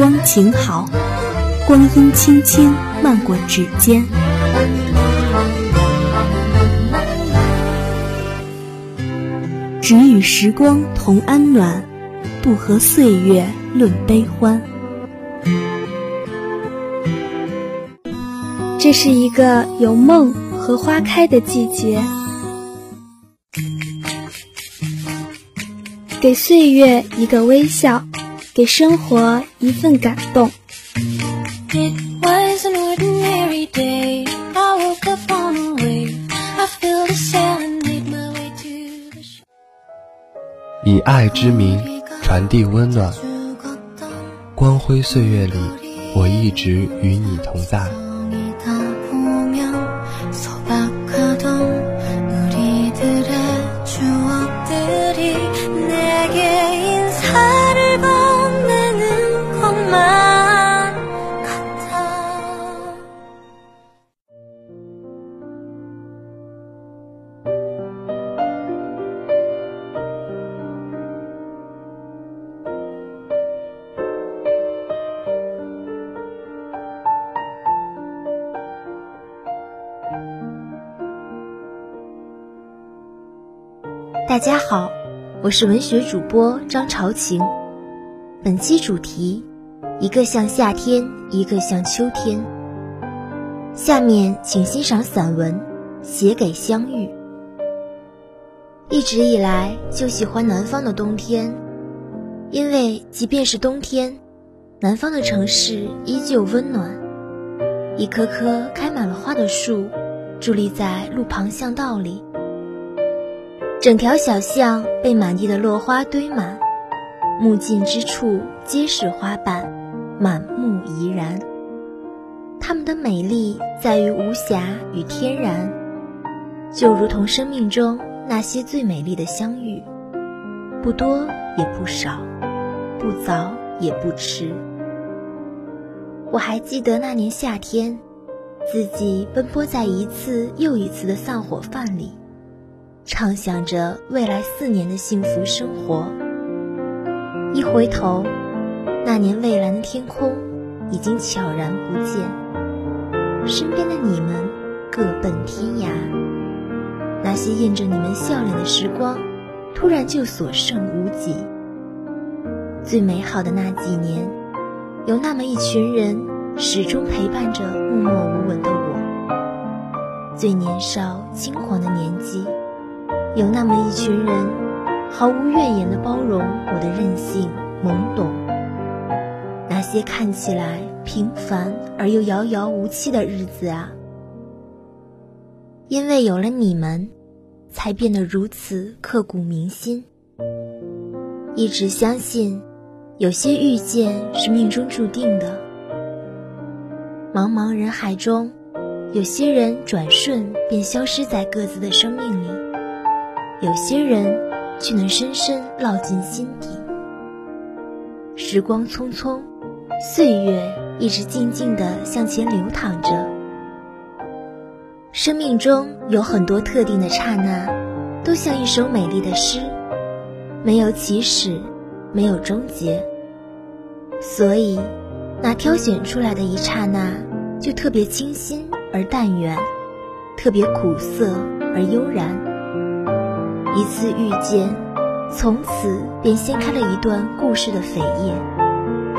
光晴好，光阴轻轻漫过指尖。只与时光同安暖，不和岁月论悲欢。这是一个有梦和花开的季节，给岁月一个微笑，给生活一份感动。以爱之名传递温暖，光辉岁月里，我一直与你同在。大家好，我是文学主播张朝晴。本期主题：一个像夏天，一个像秋天。下面请欣赏散文《写给相遇》。一直以来就喜欢南方的冬天，因为即便是冬天，南方的城市依旧温暖。一棵棵开满了花的树，伫立在路旁巷道里。整条小巷被满地的落花堆满，目近之处皆是花瓣，满目怡然。它们的美丽在于无瑕与天然，就如同生命中那些最美丽的相遇，不多也不少，不早也不迟。我还记得那年夏天，自己奔波在一次又一次的散伙饭里。畅想着未来四年的幸福生活。一回头，那年蔚蓝的天空已经悄然不见，身边的你们各奔天涯。那些印着你们笑脸的时光，突然就所剩无几。最美好的那几年，有那么一群人始终陪伴着默默无闻的我。最年少轻狂的年纪。有那么一群人，毫无怨言的包容我的任性懵懂。那些看起来平凡而又遥遥无期的日子啊，因为有了你们，才变得如此刻骨铭心。一直相信，有些遇见是命中注定的。茫茫人海中，有些人转瞬便消失在各自的生命里。有些人却能深深烙进心底。时光匆匆，岁月一直静静地向前流淌着。生命中有很多特定的刹那，都像一首美丽的诗，没有起始，没有终结。所以，那挑选出来的一刹那，就特别清新而淡远，特别苦涩而悠然。一次遇见，从此便掀开了一段故事的扉页，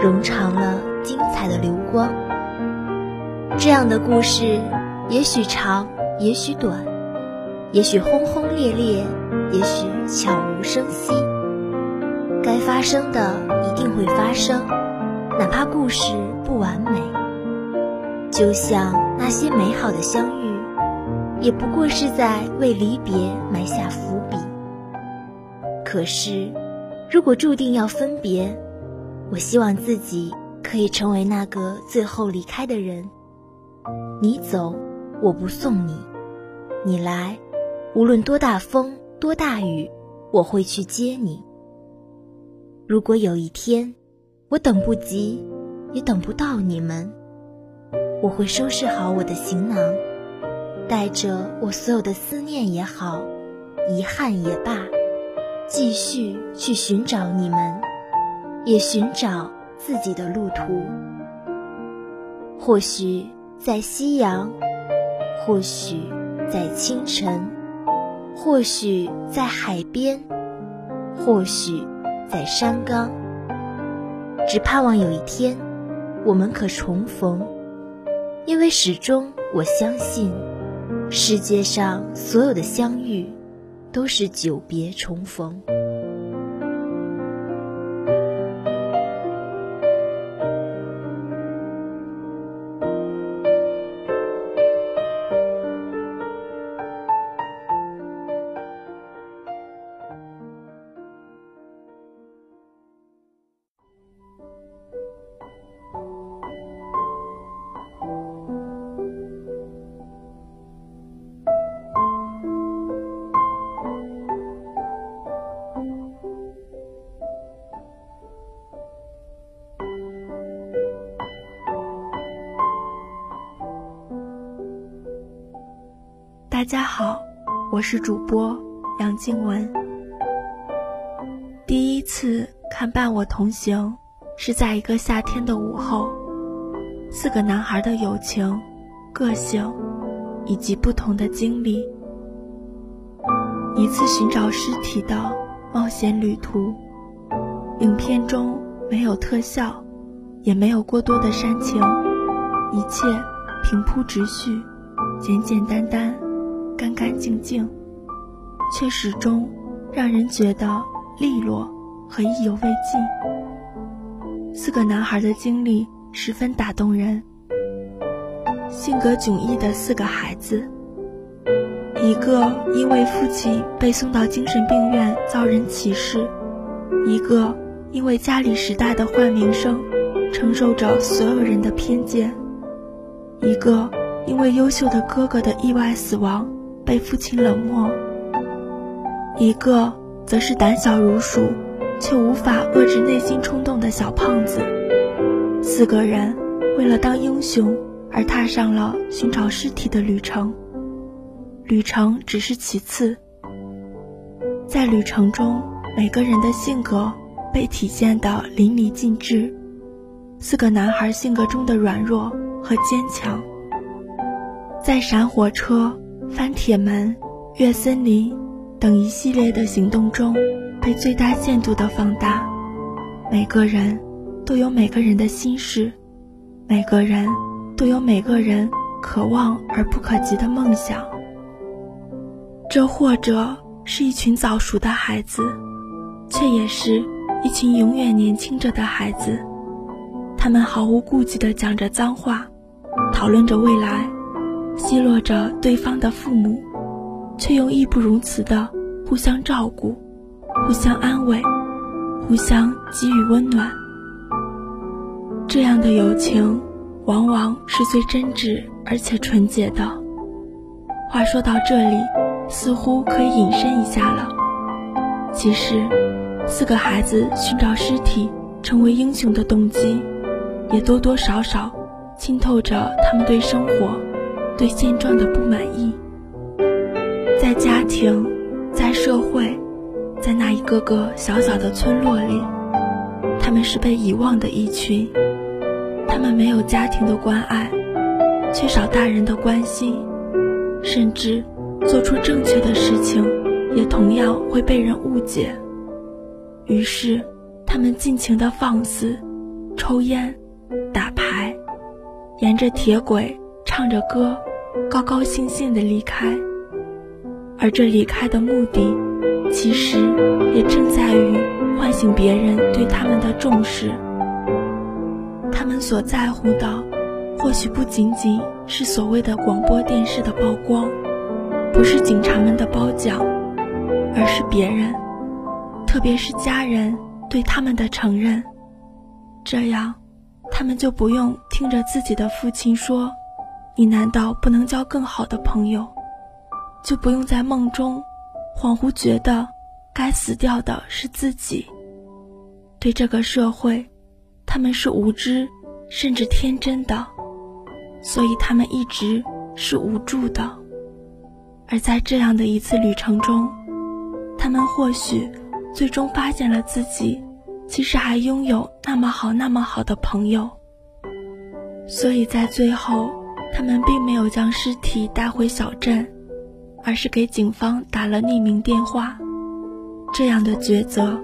冗长了精彩的流光。这样的故事，也许长，也许短，也许轰轰烈烈，也许悄无声息。该发生的一定会发生，哪怕故事不完美。就像那些美好的相遇，也不过是在为离别埋下伏笔。可是，如果注定要分别，我希望自己可以成为那个最后离开的人。你走，我不送你；你来，无论多大风多大雨，我会去接你。如果有一天，我等不及，也等不到你们，我会收拾好我的行囊，带着我所有的思念也好，遗憾也罢。继续去寻找你们，也寻找自己的路途。或许在夕阳，或许在清晨，或许在海边，或许在山岗。只盼望有一天，我们可重逢，因为始终我相信，世界上所有的相遇，都是久别重逢。大家好，我是主播杨静雯。第一次看《伴我同行》，是在一个夏天的午后，四个男孩的友情、个性以及不同的经历，一次寻找尸体的冒险旅途。影片中没有特效，也没有过多的煽情，一切平铺直叙，简简单单。干干净净，却始终让人觉得利落和意犹未尽。四个男孩的经历十分打动人。性格迥异的四个孩子，一个因为父亲被送到精神病院遭人歧视，一个因为家里时代的坏名声，承受着所有人的偏见，一个因为优秀的哥哥的意外死亡。被父亲冷漠，一个则是胆小如鼠，却无法遏制内心冲动的小胖子。四个人为了当英雄而踏上了寻找尸体的旅程。旅程只是其次，在旅程中，每个人的性格被体现得淋漓尽致。四个男孩性格中的软弱和坚强，在闪火车。翻铁门、越森林等一系列的行动中，被最大限度的放大。每个人都有每个人的心事，每个人都有每个人可望而不可及的梦想。这或者是一群早熟的孩子，却也是一群永远年轻着的孩子。他们毫无顾忌地讲着脏话，讨论着未来。奚落着对方的父母，却又义不容辞的互相照顾、互相安慰、互相给予温暖。这样的友情，往往是最真挚而且纯洁的。话说到这里，似乎可以引申一下了。其实，四个孩子寻找尸体、成为英雄的动机，也多多少少浸透着他们对生活。对现状的不满意，在家庭，在社会，在那一个个小小的村落里，他们是被遗忘的一群。他们没有家庭的关爱，缺少大人的关心，甚至做出正确的事情，也同样会被人误解。于是，他们尽情的放肆，抽烟，打牌，沿着铁轨。唱着歌，高高兴兴地离开。而这离开的目的，其实也正在于唤醒别人对他们的重视。他们所在乎的，或许不仅仅是所谓的广播电视的曝光，不是警察们的褒奖，而是别人，特别是家人对他们的承认。这样，他们就不用听着自己的父亲说。你难道不能交更好的朋友，就不用在梦中恍惚觉得该死掉的是自己？对这个社会，他们是无知甚至天真的，所以他们一直是无助的。而在这样的一次旅程中，他们或许最终发现了自己其实还拥有那么好、那么好的朋友。所以在最后，他们并没有将尸体带回小镇，而是给警方打了匿名电话。这样的抉择，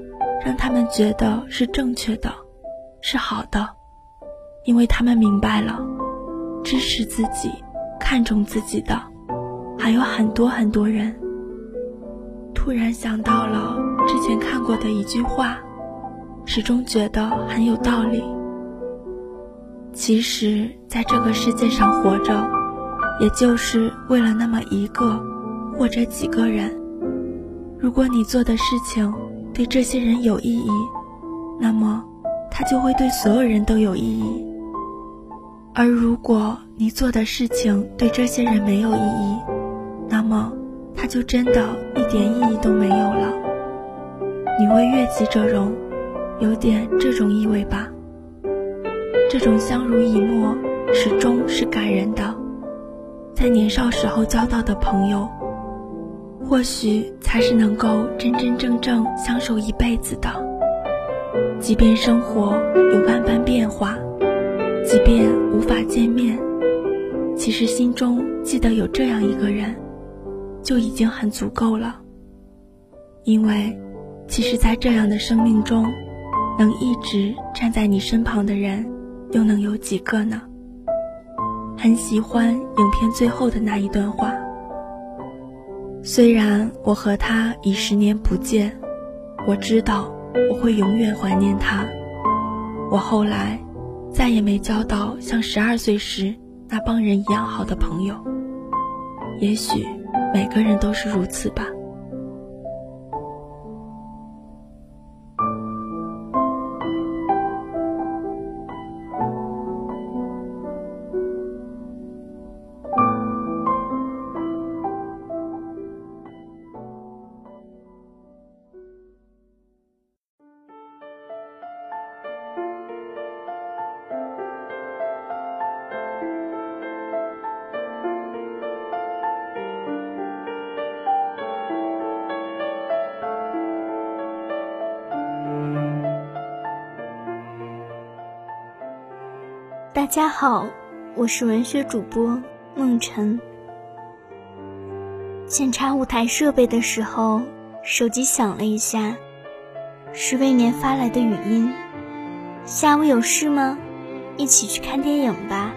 让他们觉得是正确的，是好的，因为他们明白了，支持自己、看重自己的，还有很多很多人。突然想到了之前看过的一句话，始终觉得很有道理。其实，在这个世界上活着，也就是为了那么一个或者几个人。如果你做的事情对这些人有意义，那么它就会对所有人都有意义。而如果你做的事情对这些人没有意义，那么它就真的一点意义都没有了。你为悦己者容，有点这种意味吧？这种相濡以沫，始终是感人的。在年少时候交到的朋友。或许才是能够真真正正相守一辈子的。即便生活有万般变化，即便无法见面，其实心中记得有这样一个人，就已经很足够了。因为，其实，在这样的生命中，能一直站在你身旁的人，又能有几个呢？很喜欢影片最后的那一段话。虽然我和他已十年不见，我知道我会永远怀念他。我后来再也没交到像十二岁时那帮人一样好的朋友。也许每个人都是如此吧。大家好，我是文学主播梦辰。检查舞台设备的时候，手机响了一下，是未年发来的语音。下午有事吗？一起去看电影吧。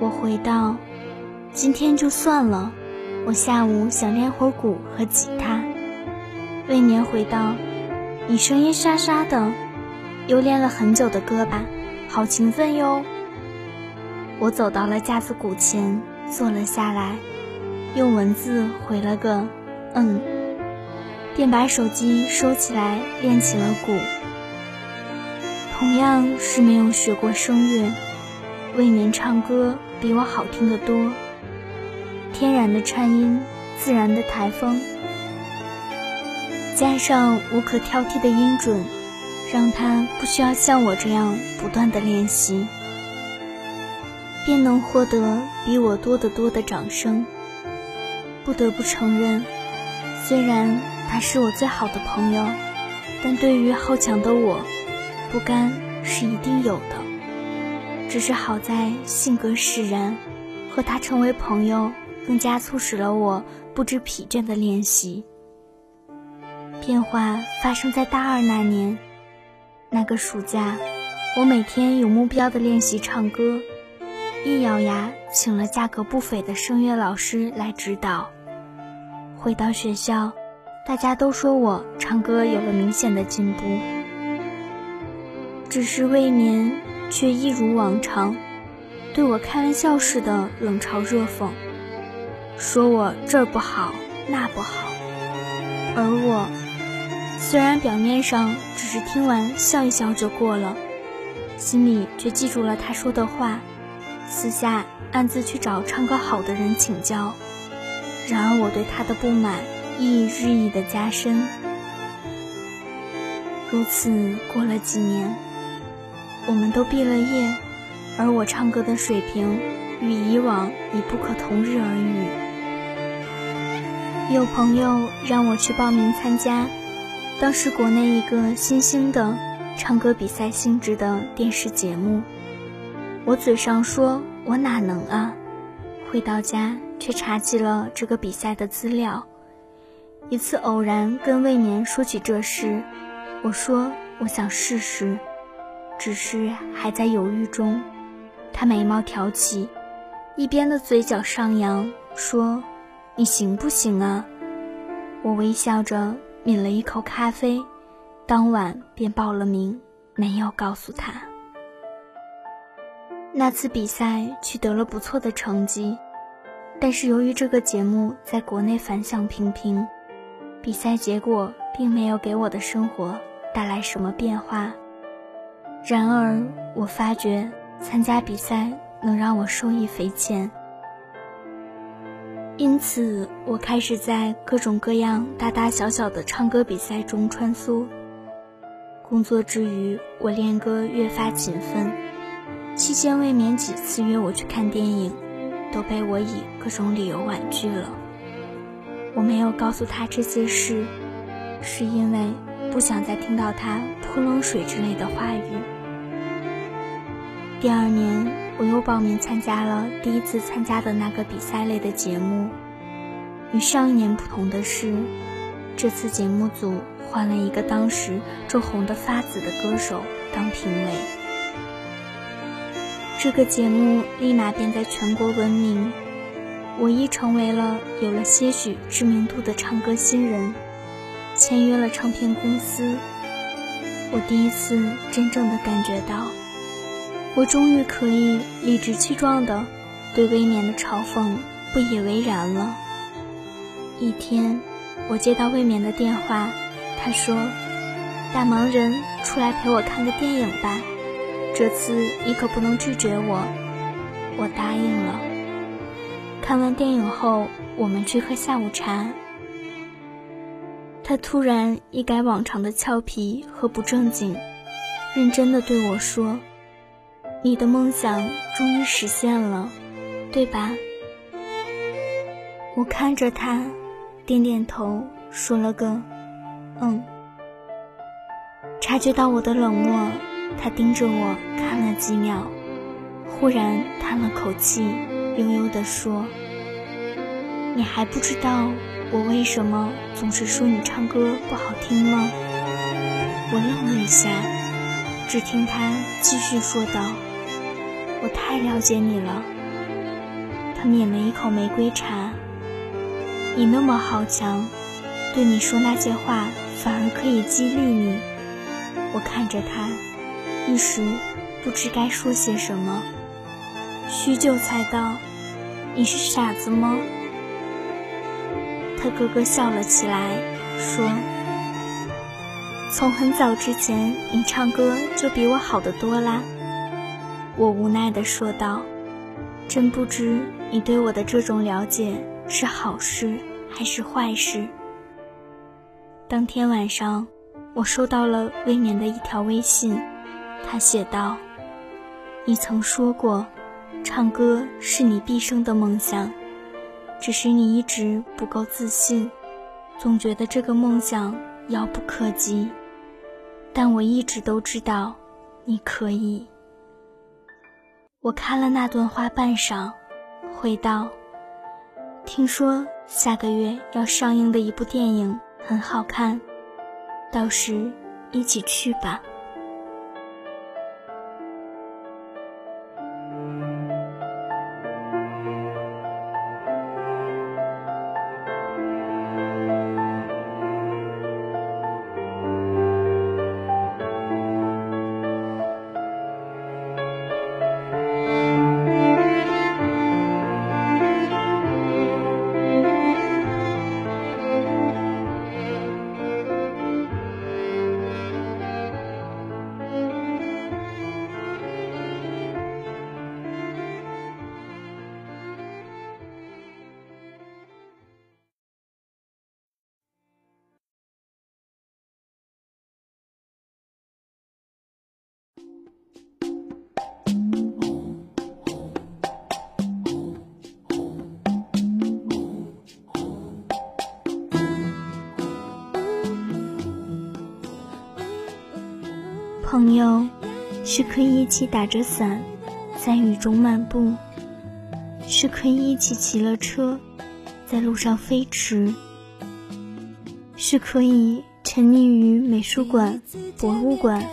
我回道：今天就算了，我下午想练会儿鼓和吉他。未年回道：你声音沙沙的，又练了很久的歌吧？好勤奋哟！我走到了架子鼓前，坐了下来，用文字回了个“嗯”，便把手机收起来，练起了鼓。同样是没有学过声乐，未免唱歌比我好听得多。天然的颤音，自然的台风，加上无可挑剔的音准。让他不需要像我这样不断的练习，便能获得比我多得多的掌声。不得不承认，虽然他是我最好的朋友，但对于好强的我，不甘是一定有的。只是好在性格使然，和他成为朋友，更加促使了我不知疲倦的练习。变化发生在大二那年。那个暑假，我每天有目标的练习唱歌，一咬牙请了价格不菲的声乐老师来指导。回到学校，大家都说我唱歌有了明显的进步，只是未年却一如往常，对我开玩笑似的冷嘲热讽，说我这儿不好那不好，而我。虽然表面上只是听完笑一笑就过了，心里却记住了他说的话，私下暗自去找唱歌好的人请教。然而我对他的不满亦日益的加深。如此过了几年，我们都毕了业，而我唱歌的水平与以往已不可同日而语。有朋友让我去报名参加。当时国内一个新兴的唱歌比赛性质的电视节目。我嘴上说我哪能啊，回到家却查起了这个比赛的资料。一次偶然跟魏绵说起这事，我说我想试试，只是还在犹豫中。他眉毛挑起，一边的嘴角上扬，说：“你行不行啊？”我微笑着抿了一口咖啡，当晚便报了名，没有告诉他。那次比赛取得了不错的成绩，但是由于这个节目在国内反响平平，比赛结果并没有给我的生活带来什么变化。然而，我发觉参加比赛能让我受益匪浅。因此，我开始在各种各样大大小小的唱歌比赛中穿梭。工作之余，我练歌越发勤奋。期间未免几次约我去看电影，都被我以各种理由婉拒了。我没有告诉他这些事，是因为不想再听到他泼冷水之类的话语。第二年。我又报名参加了第一次参加的那个比赛类的节目。与上一年不同的是，这次节目组换了一个当时正红得发紫的歌手当评委。这个节目立马便在全国闻名，我亦成为了有了些许知名度的唱歌新人，签约了唱片公司。我第一次真正的感觉到。我终于可以理直气壮的对未免的嘲讽不以为然了。一天，我接到未免的电话，他说：“大忙人，出来陪我看个电影吧，这次你可不能拒绝我。”我答应了。看完电影后，我们去喝下午茶。他突然一改往常的俏皮和不正经，认真的对我说。你的梦想终于实现了，对吧？我看着他，点点头，说了个“嗯”。察觉到我的冷漠，他盯着我看了几秒，忽然叹了口气，悠悠地说：“你还不知道我为什么总是说你唱歌不好听吗？”我愣了一下，只听他继续说道。我太了解你了。他抿了一口玫瑰茶。你那么好强，对你说那些话反而可以激励你。我看着他，一时不知该说些什么。许久才道：“你是傻子吗？”他咯咯笑了起来，说：“从很早之前，你唱歌就比我好得多啦。”我无奈地说道：“真不知你对我的这种了解是好事还是坏事。”当天晚上，我收到了未眠的一条微信，他写道：“你曾说过，唱歌是你毕生的梦想，只是你一直不够自信，总觉得这个梦想遥不可及。但我一直都知道，你可以。”我看了那段话半晌，回道：“听说下个月要上映的一部电影很好看，到时一起去吧。”朋友是可以一起打着伞在雨中漫步是可以一起骑了车在路上飞驰是可以沉溺于美术馆博物馆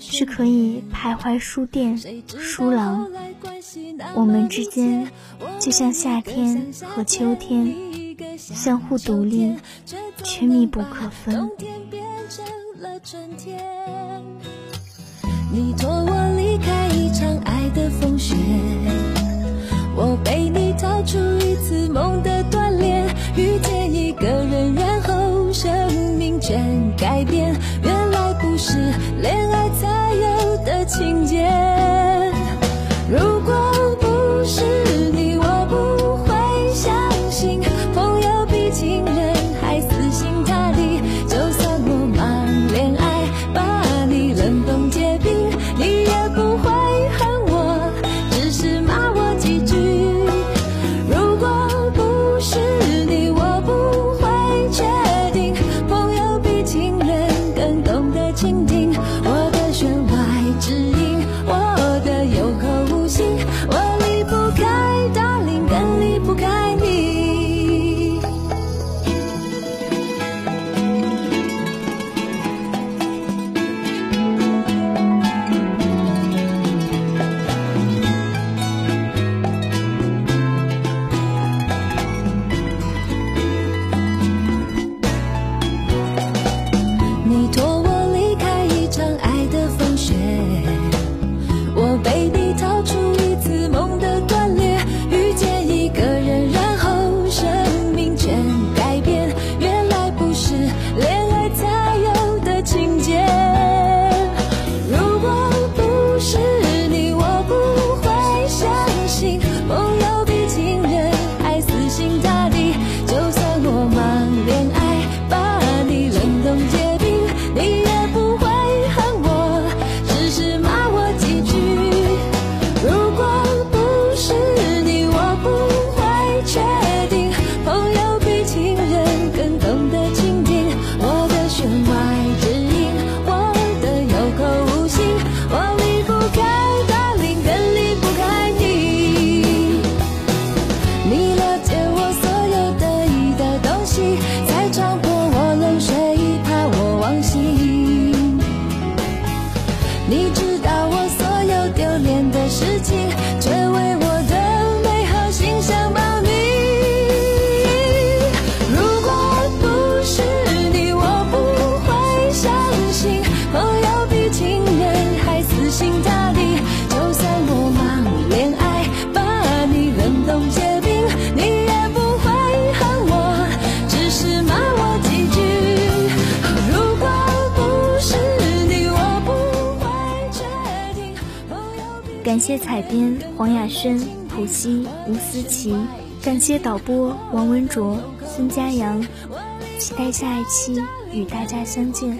是可以徘徊书店书廊。我们之间就像夏天和秋天相互独立却密不可分。了春天，你托我离开一场爱的风雪，我背。感谢采编黄雅轩、蒲西、吴思琪，感谢导播王文卓、孙佳阳，期待下一期与大家相见。